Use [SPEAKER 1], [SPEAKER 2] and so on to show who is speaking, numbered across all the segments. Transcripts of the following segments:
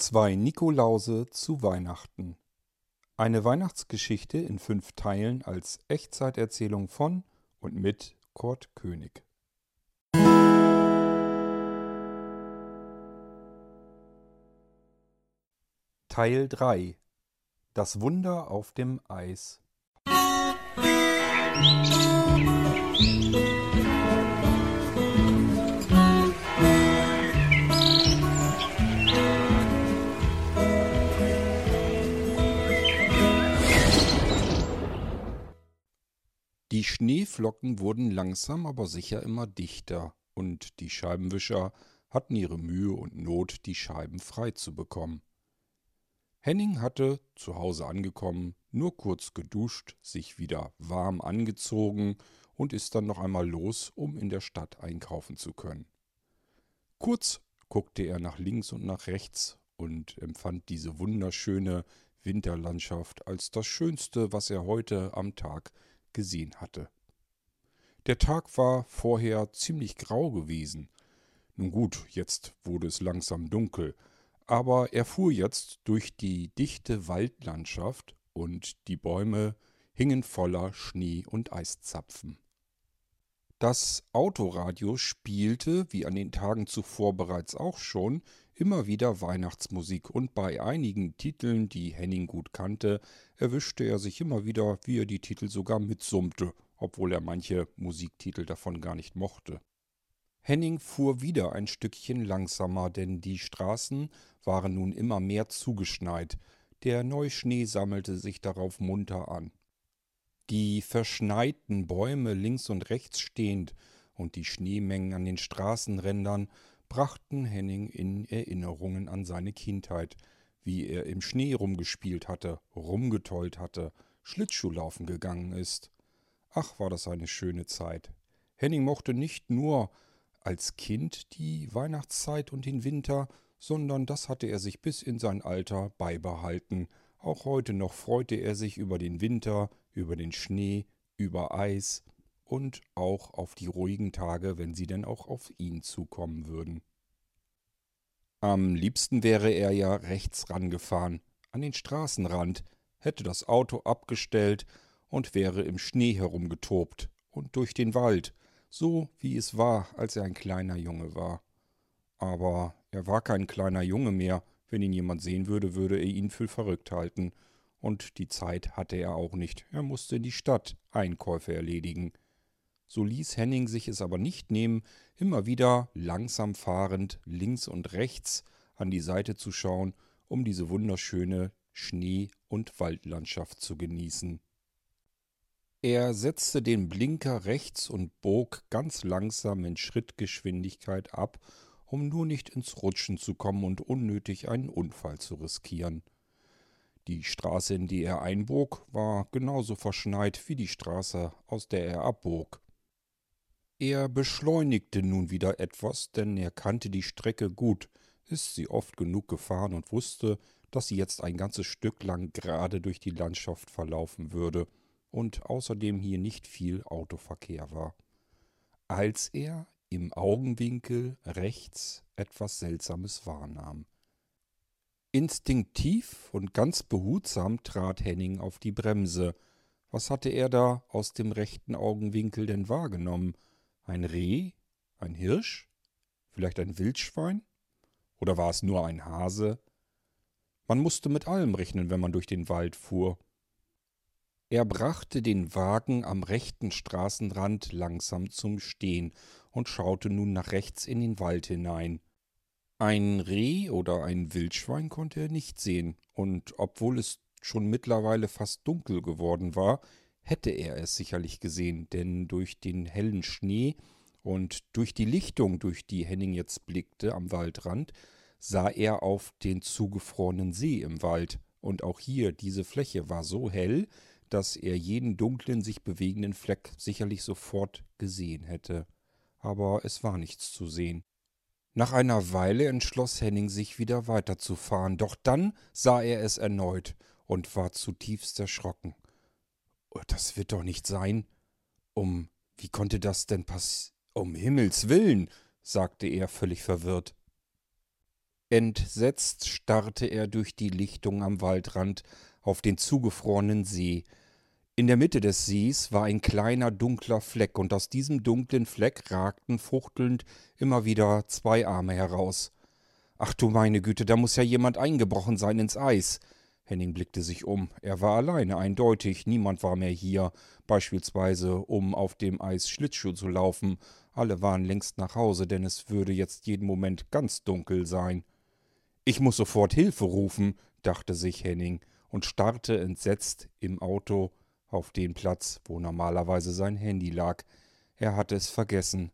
[SPEAKER 1] Zwei Nikolause zu Weihnachten. Eine Weihnachtsgeschichte in fünf Teilen als Echtzeiterzählung von und mit Kurt König. Teil 3 Das Wunder auf dem Eis Die Schneeflocken wurden langsam aber sicher immer dichter, und die Scheibenwischer hatten ihre Mühe und Not, die Scheiben frei zu bekommen. Henning hatte, zu Hause angekommen, nur kurz geduscht, sich wieder warm angezogen und ist dann noch einmal los, um in der Stadt einkaufen zu können. Kurz guckte er nach links und nach rechts und empfand diese wunderschöne Winterlandschaft als das Schönste, was er heute am Tag gesehen hatte. Der Tag war vorher ziemlich grau gewesen. Nun gut, jetzt wurde es langsam dunkel, aber er fuhr jetzt durch die dichte Waldlandschaft und die Bäume hingen voller Schnee und Eiszapfen. Das Autoradio spielte, wie an den Tagen zuvor bereits auch schon, immer wieder Weihnachtsmusik und bei einigen Titeln, die Henning gut kannte, erwischte er sich immer wieder, wie er die Titel sogar mitsummte, obwohl er manche Musiktitel davon gar nicht mochte. Henning fuhr wieder ein Stückchen langsamer, denn die Straßen waren nun immer mehr zugeschneit, der Neuschnee sammelte sich darauf munter an. Die verschneiten Bäume links und rechts stehend und die Schneemengen an den Straßenrändern brachten Henning in Erinnerungen an seine Kindheit, wie er im Schnee rumgespielt hatte, rumgetollt hatte, Schlittschuhlaufen gegangen ist. Ach, war das eine schöne Zeit. Henning mochte nicht nur als Kind die Weihnachtszeit und den Winter, sondern das hatte er sich bis in sein Alter beibehalten. Auch heute noch freute er sich über den Winter, über den Schnee, über Eis und auch auf die ruhigen Tage, wenn sie denn auch auf ihn zukommen würden. Am liebsten wäre er ja rechts rangefahren, an den Straßenrand, hätte das Auto abgestellt und wäre im Schnee herumgetobt und durch den Wald, so wie es war, als er ein kleiner Junge war. Aber er war kein kleiner Junge mehr, wenn ihn jemand sehen würde, würde er ihn für verrückt halten, und die Zeit hatte er auch nicht. Er musste in die Stadt Einkäufe erledigen. So ließ Henning sich es aber nicht nehmen, immer wieder langsam fahrend links und rechts an die Seite zu schauen, um diese wunderschöne Schnee- und Waldlandschaft zu genießen. Er setzte den Blinker rechts und bog ganz langsam in Schrittgeschwindigkeit ab, um nur nicht ins Rutschen zu kommen und unnötig einen Unfall zu riskieren. Die Straße, in die er einbog, war genauso verschneit wie die Straße, aus der er abbog. Er beschleunigte nun wieder etwas, denn er kannte die Strecke gut, ist sie oft genug gefahren und wusste, dass sie jetzt ein ganzes Stück lang gerade durch die Landschaft verlaufen würde und außerdem hier nicht viel Autoverkehr war. Als er im Augenwinkel rechts etwas Seltsames wahrnahm. Instinktiv und ganz behutsam trat Henning auf die Bremse. Was hatte er da aus dem rechten Augenwinkel denn wahrgenommen? Ein Reh? Ein Hirsch? Vielleicht ein Wildschwein? Oder war es nur ein Hase? Man musste mit allem rechnen, wenn man durch den Wald fuhr. Er brachte den Wagen am rechten Straßenrand langsam zum Stehen und schaute nun nach rechts in den Wald hinein. Ein Reh oder ein Wildschwein konnte er nicht sehen, und obwohl es schon mittlerweile fast dunkel geworden war, hätte er es sicherlich gesehen, denn durch den hellen Schnee und durch die Lichtung, durch die Henning jetzt blickte am Waldrand, sah er auf den zugefrorenen See im Wald, und auch hier diese Fläche war so hell, dass er jeden dunklen, sich bewegenden Fleck sicherlich sofort gesehen hätte. Aber es war nichts zu sehen. Nach einer Weile entschloss Henning sich wieder weiterzufahren, doch dann sah er es erneut und war zutiefst erschrocken. Oh, das wird doch nicht sein. Um, wie konnte das denn passieren? Um Himmels willen, sagte er völlig verwirrt. Entsetzt starrte er durch die Lichtung am Waldrand auf den zugefrorenen See. In der Mitte des Sees war ein kleiner dunkler Fleck, und aus diesem dunklen Fleck ragten fuchtelnd immer wieder zwei Arme heraus. Ach du meine Güte, da muss ja jemand eingebrochen sein ins Eis. Henning blickte sich um. Er war alleine, eindeutig. Niemand war mehr hier, beispielsweise, um auf dem Eis Schlittschuh zu laufen. Alle waren längst nach Hause, denn es würde jetzt jeden Moment ganz dunkel sein. Ich muss sofort Hilfe rufen, dachte sich Henning und starrte entsetzt im Auto auf den Platz, wo normalerweise sein Handy lag. Er hatte es vergessen.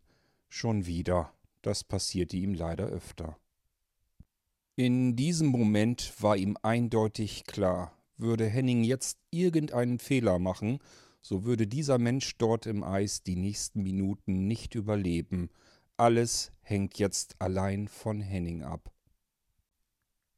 [SPEAKER 1] Schon wieder. Das passierte ihm leider öfter. In diesem Moment war ihm eindeutig klar, würde Henning jetzt irgendeinen Fehler machen, so würde dieser Mensch dort im Eis die nächsten Minuten nicht überleben. Alles hängt jetzt allein von Henning ab.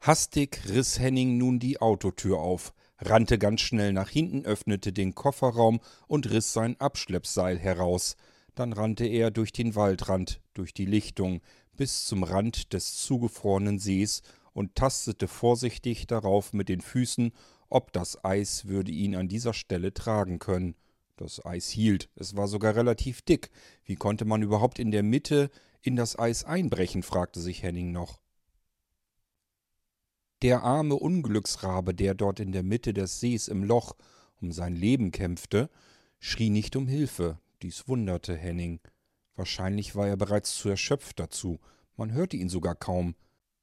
[SPEAKER 1] Hastig riss Henning nun die Autotür auf, rannte ganz schnell nach hinten, öffnete den Kofferraum und riss sein Abschleppseil heraus. Dann rannte er durch den Waldrand, durch die Lichtung, bis zum Rand des zugefrorenen Sees und tastete vorsichtig darauf mit den Füßen, ob das Eis würde ihn an dieser Stelle tragen können. Das Eis hielt, es war sogar relativ dick. Wie konnte man überhaupt in der Mitte in das Eis einbrechen, fragte sich Henning noch. Der arme Unglücksrabe, der dort in der Mitte des Sees im Loch um sein Leben kämpfte, schrie nicht um Hilfe. Dies wunderte Henning. Wahrscheinlich war er bereits zu erschöpft dazu. Man hörte ihn sogar kaum.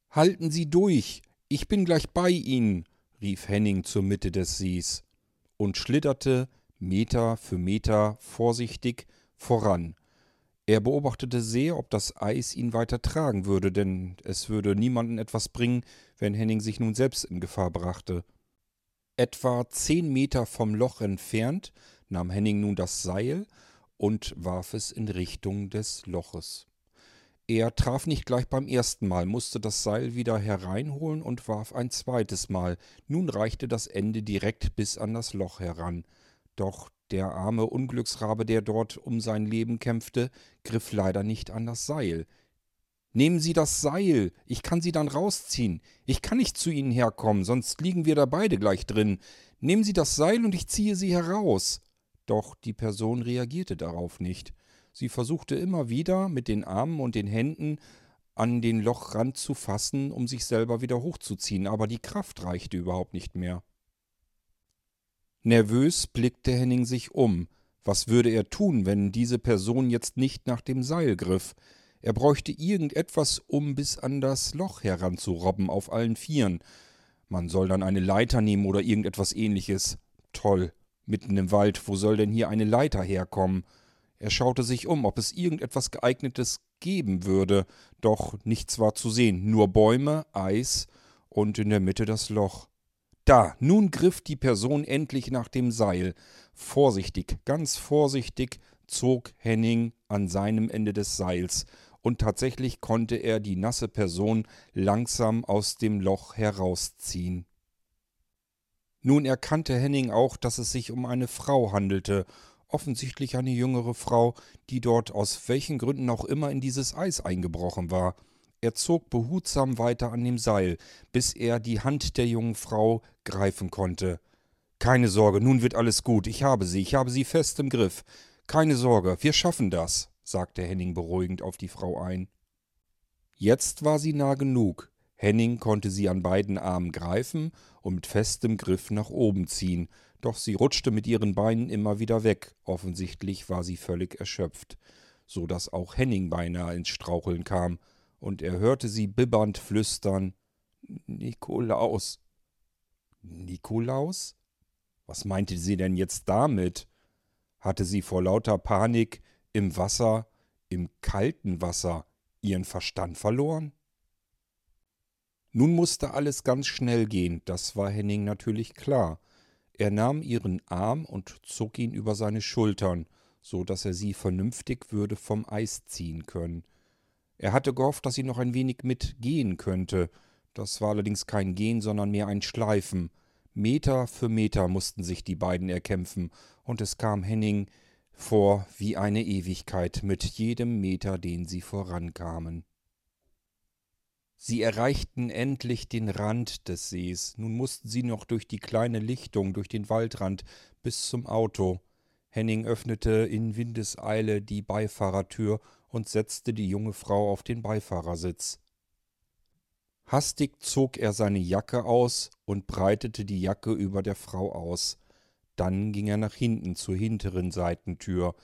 [SPEAKER 1] Halten Sie durch, ich bin gleich bei Ihnen, rief Henning zur Mitte des Sees und schlitterte Meter für Meter vorsichtig voran. Er beobachtete sehr, ob das Eis ihn weiter tragen würde, denn es würde niemanden etwas bringen, wenn Henning sich nun selbst in Gefahr brachte. Etwa zehn Meter vom Loch entfernt nahm Henning nun das Seil und warf es in Richtung des Loches. Er traf nicht gleich beim ersten Mal, musste das Seil wieder hereinholen und warf ein zweites Mal. Nun reichte das Ende direkt bis an das Loch heran. Doch der arme Unglücksrabe, der dort um sein Leben kämpfte, griff leider nicht an das Seil. Nehmen Sie das Seil, ich kann Sie dann rausziehen. Ich kann nicht zu Ihnen herkommen, sonst liegen wir da beide gleich drin. Nehmen Sie das Seil und ich ziehe Sie heraus. Doch die Person reagierte darauf nicht. Sie versuchte immer wieder mit den Armen und den Händen an den Lochrand zu fassen, um sich selber wieder hochzuziehen, aber die Kraft reichte überhaupt nicht mehr. Nervös blickte Henning sich um. Was würde er tun, wenn diese Person jetzt nicht nach dem Seil griff? Er bräuchte irgendetwas, um bis an das Loch heranzurobben auf allen Vieren. Man soll dann eine Leiter nehmen oder irgendetwas ähnliches. Toll. Mitten im Wald, wo soll denn hier eine Leiter herkommen? Er schaute sich um, ob es irgendetwas geeignetes geben würde, doch nichts war zu sehen, nur Bäume, Eis und in der Mitte das Loch. Da, nun griff die Person endlich nach dem Seil. Vorsichtig, ganz vorsichtig zog Henning an seinem Ende des Seils, und tatsächlich konnte er die nasse Person langsam aus dem Loch herausziehen. Nun erkannte Henning auch, dass es sich um eine Frau handelte, offensichtlich eine jüngere Frau, die dort aus welchen Gründen auch immer in dieses Eis eingebrochen war. Er zog behutsam weiter an dem Seil, bis er die Hand der jungen Frau greifen konnte. Keine Sorge, nun wird alles gut. Ich habe sie, ich habe sie fest im Griff. Keine Sorge, wir schaffen das, sagte Henning beruhigend auf die Frau ein. Jetzt war sie nah genug. Henning konnte sie an beiden Armen greifen und mit festem Griff nach oben ziehen, doch sie rutschte mit ihren Beinen immer wieder weg. Offensichtlich war sie völlig erschöpft, so dass auch Henning beinahe ins Straucheln kam, und er hörte sie bibbernd flüstern Nikolaus. Nikolaus? Was meinte sie denn jetzt damit? Hatte sie vor lauter Panik im Wasser, im kalten Wasser, ihren Verstand verloren? Nun musste alles ganz schnell gehen, das war Henning natürlich klar. Er nahm ihren Arm und zog ihn über seine Schultern, so dass er sie vernünftig würde vom Eis ziehen können. Er hatte gehofft, dass sie noch ein wenig mitgehen könnte. Das war allerdings kein Gehen, sondern mehr ein Schleifen. Meter für Meter mussten sich die beiden erkämpfen, und es kam Henning vor wie eine Ewigkeit mit jedem Meter, den sie vorankamen. Sie erreichten endlich den Rand des Sees. Nun mussten sie noch durch die kleine Lichtung, durch den Waldrand bis zum Auto. Henning öffnete in Windeseile die Beifahrertür und setzte die junge Frau auf den Beifahrersitz. Hastig zog er seine Jacke aus und breitete die Jacke über der Frau aus. Dann ging er nach hinten zur hinteren Seitentür,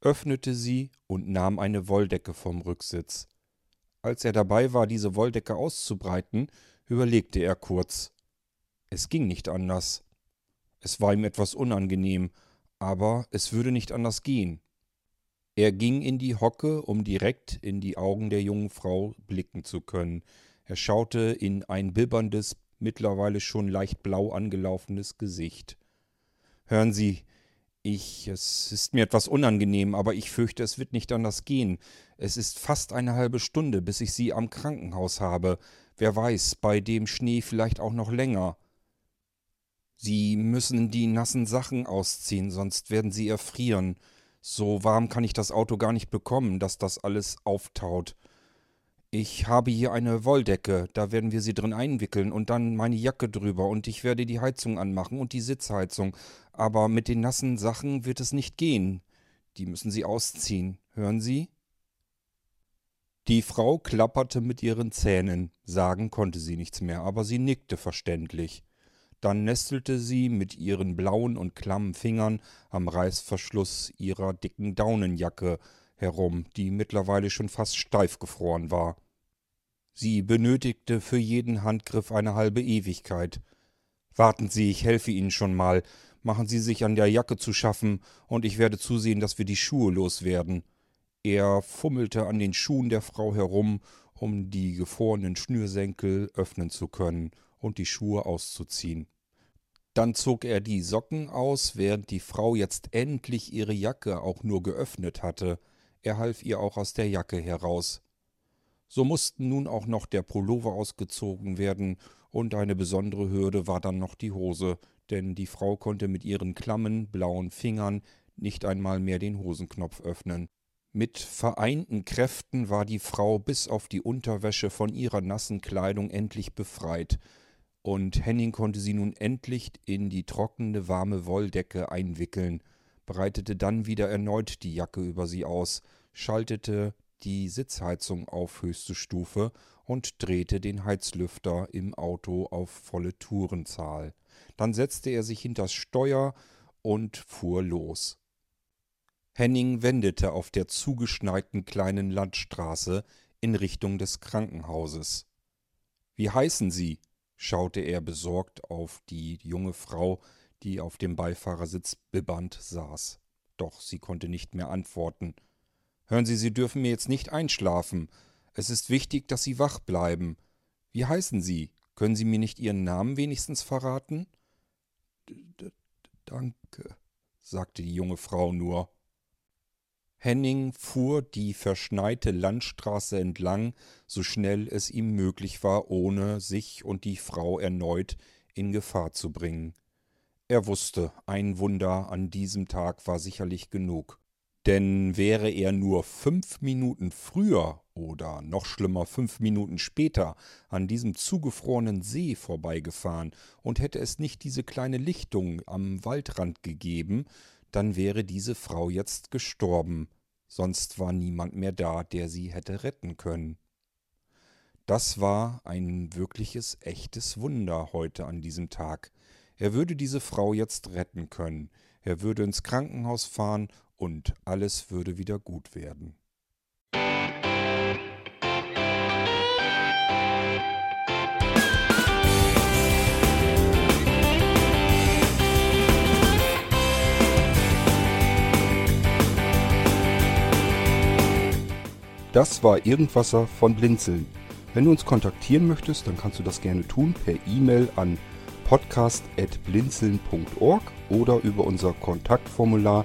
[SPEAKER 1] öffnete sie und nahm eine Wolldecke vom Rücksitz. Als er dabei war, diese Wolldecke auszubreiten, überlegte er kurz. Es ging nicht anders. Es war ihm etwas unangenehm, aber es würde nicht anders gehen. Er ging in die Hocke, um direkt in die Augen der jungen Frau blicken zu können. Er schaute in ein bibberndes, mittlerweile schon leicht blau angelaufenes Gesicht. Hören Sie, ich, es ist mir etwas unangenehm, aber ich fürchte, es wird nicht anders gehen. Es ist fast eine halbe Stunde, bis ich Sie am Krankenhaus habe. Wer weiß, bei dem Schnee vielleicht auch noch länger. Sie müssen die nassen Sachen ausziehen, sonst werden Sie erfrieren. So warm kann ich das Auto gar nicht bekommen, dass das alles auftaut. Ich habe hier eine Wolldecke, da werden wir sie drin einwickeln und dann meine Jacke drüber und ich werde die Heizung anmachen und die Sitzheizung. Aber mit den nassen Sachen wird es nicht gehen. Die müssen Sie ausziehen. Hören Sie? Die Frau klapperte mit ihren Zähnen. Sagen konnte sie nichts mehr, aber sie nickte verständlich. Dann nestelte sie mit ihren blauen und klammen Fingern am Reißverschluss ihrer dicken Daunenjacke herum, die mittlerweile schon fast steif gefroren war. Sie benötigte für jeden Handgriff eine halbe Ewigkeit. Warten Sie, ich helfe Ihnen schon mal. Machen Sie sich an der Jacke zu schaffen, und ich werde zusehen, dass wir die Schuhe loswerden. Er fummelte an den Schuhen der Frau herum, um die gefrorenen Schnürsenkel öffnen zu können, und die Schuhe auszuziehen. Dann zog er die Socken aus, während die Frau jetzt endlich ihre Jacke auch nur geöffnet hatte. Er half ihr auch aus der Jacke heraus. So mussten nun auch noch der Pullover ausgezogen werden, und eine besondere Hürde war dann noch die Hose, denn die Frau konnte mit ihren klammen, blauen Fingern nicht einmal mehr den Hosenknopf öffnen. Mit vereinten Kräften war die Frau bis auf die Unterwäsche von ihrer nassen Kleidung endlich befreit, und Henning konnte sie nun endlich in die trockene, warme Wolldecke einwickeln, breitete dann wieder erneut die Jacke über sie aus, schaltete die Sitzheizung auf höchste Stufe und drehte den Heizlüfter im Auto auf volle Tourenzahl. Dann setzte er sich hinters Steuer und fuhr los. Henning wendete auf der zugeschneiten kleinen Landstraße in Richtung des Krankenhauses. Wie heißen Sie? schaute er besorgt auf die junge Frau, die auf dem Beifahrersitz bibbernd saß. Doch sie konnte nicht mehr antworten. Hören Sie, Sie dürfen mir jetzt nicht einschlafen. Es ist wichtig, dass Sie wach bleiben. Wie heißen Sie? Können Sie mir nicht Ihren Namen wenigstens verraten? D Danke, sagte die junge Frau nur. Henning fuhr die verschneite Landstraße entlang, so schnell es ihm möglich war, ohne sich und die Frau erneut in Gefahr zu bringen. Er wusste, ein Wunder an diesem Tag war sicherlich genug. Denn wäre er nur fünf Minuten früher oder noch schlimmer fünf Minuten später an diesem zugefrorenen See vorbeigefahren und hätte es nicht diese kleine Lichtung am Waldrand gegeben, dann wäre diese Frau jetzt gestorben, sonst war niemand mehr da, der sie hätte retten können. Das war ein wirkliches, echtes Wunder heute an diesem Tag. Er würde diese Frau jetzt retten können, er würde ins Krankenhaus fahren und alles würde wieder gut werden.
[SPEAKER 2] Das war Irgendwasser von Blinzeln. Wenn du uns kontaktieren möchtest, dann kannst du das gerne tun per E-Mail an podcast.blinzeln.org oder über unser Kontaktformular